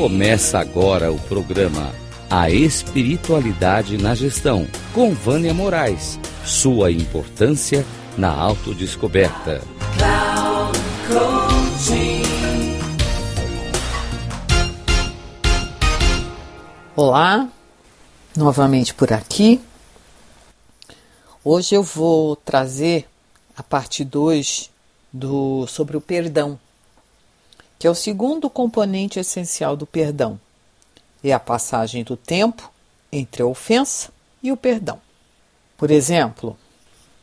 Começa agora o programa A Espiritualidade na Gestão, com Vânia Moraes. Sua importância na autodescoberta. Olá, novamente por aqui. Hoje eu vou trazer a parte 2 do sobre o perdão, que é o segundo componente essencial do perdão. É a passagem do tempo entre a ofensa e o perdão. Por exemplo,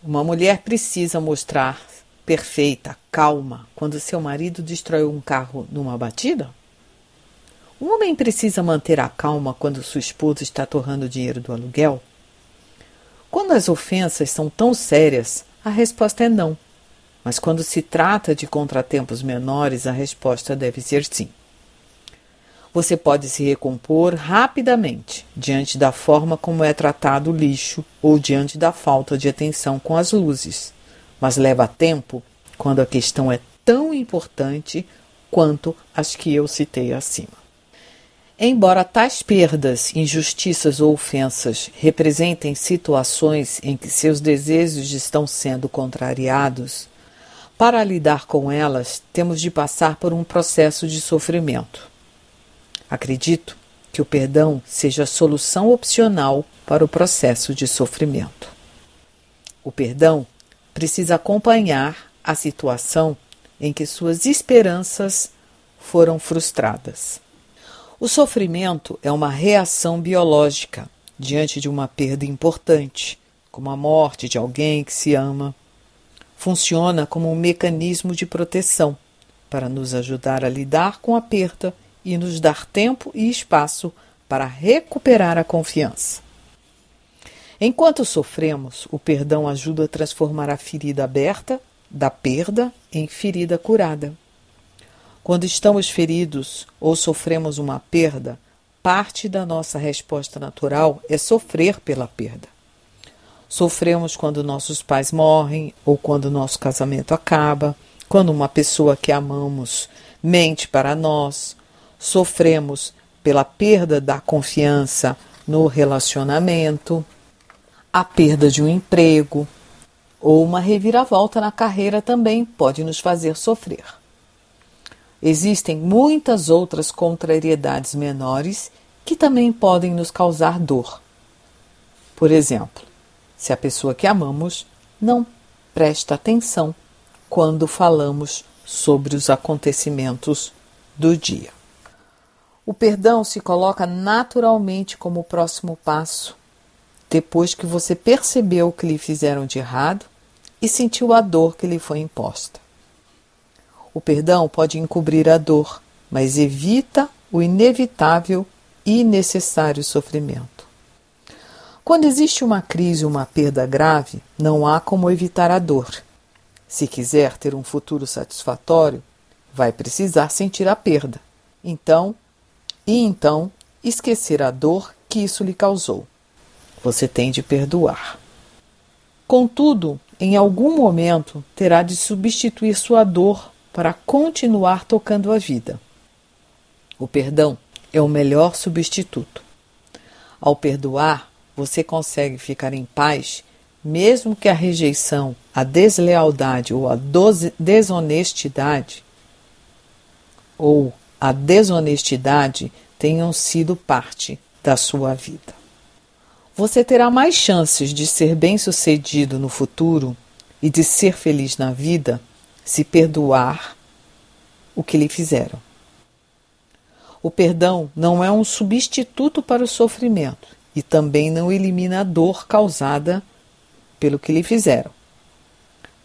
uma mulher precisa mostrar perfeita, calma, quando seu marido destrói um carro numa batida? Um homem precisa manter a calma quando sua esposa está torrando dinheiro do aluguel? Quando as ofensas são tão sérias, a resposta é não. Mas quando se trata de contratempos menores, a resposta deve ser sim. Você pode se recompor rapidamente diante da forma como é tratado o lixo ou diante da falta de atenção com as luzes, mas leva tempo quando a questão é tão importante quanto as que eu citei acima. Embora tais perdas, injustiças ou ofensas representem situações em que seus desejos estão sendo contrariados, para lidar com elas temos de passar por um processo de sofrimento. Acredito que o perdão seja a solução opcional para o processo de sofrimento. O perdão precisa acompanhar a situação em que suas esperanças foram frustradas. O sofrimento é uma reação biológica diante de uma perda importante, como a morte de alguém que se ama. Funciona como um mecanismo de proteção para nos ajudar a lidar com a perda e nos dar tempo e espaço para recuperar a confiança. Enquanto sofremos, o perdão ajuda a transformar a ferida aberta da perda em ferida curada. Quando estamos feridos ou sofremos uma perda, parte da nossa resposta natural é sofrer pela perda. Sofremos quando nossos pais morrem ou quando nosso casamento acaba, quando uma pessoa que amamos mente para nós. Sofremos pela perda da confiança no relacionamento, a perda de um emprego ou uma reviravolta na carreira também pode nos fazer sofrer. Existem muitas outras contrariedades menores que também podem nos causar dor. Por exemplo, se a pessoa que amamos não presta atenção quando falamos sobre os acontecimentos do dia. O perdão se coloca naturalmente como o próximo passo, depois que você percebeu o que lhe fizeram de errado e sentiu a dor que lhe foi imposta. O perdão pode encobrir a dor, mas evita o inevitável e necessário sofrimento. Quando existe uma crise ou uma perda grave, não há como evitar a dor. Se quiser ter um futuro satisfatório, vai precisar sentir a perda. Então, e então, esquecer a dor que isso lhe causou. Você tem de perdoar. Contudo, em algum momento terá de substituir sua dor para continuar tocando a vida. O perdão é o melhor substituto. Ao perdoar, você consegue ficar em paz, mesmo que a rejeição, a deslealdade ou a desonestidade ou a desonestidade tenham sido parte da sua vida. Você terá mais chances de ser bem-sucedido no futuro e de ser feliz na vida se perdoar o que lhe fizeram. O perdão não é um substituto para o sofrimento e também não elimina a dor causada pelo que lhe fizeram,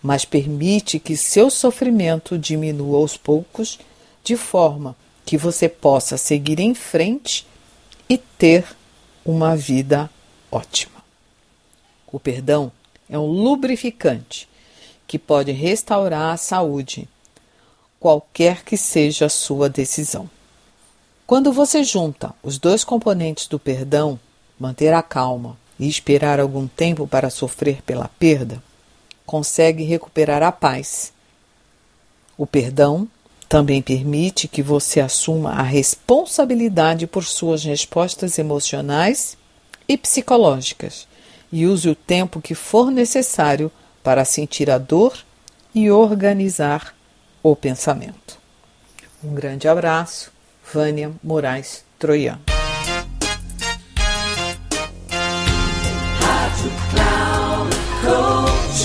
mas permite que seu sofrimento diminua aos poucos, de forma que você possa seguir em frente e ter uma vida ótima. O perdão é um lubrificante que pode restaurar a saúde, qualquer que seja a sua decisão. Quando você junta os dois componentes do perdão, manter a calma e esperar algum tempo para sofrer pela perda, consegue recuperar a paz. O perdão Também permite que você assuma a responsabilidade por suas respostas emocionais e psicológicas e use o tempo que for necessário para sentir a dor e organizar o pensamento. Um grande abraço, Vânia Moraes Troiano.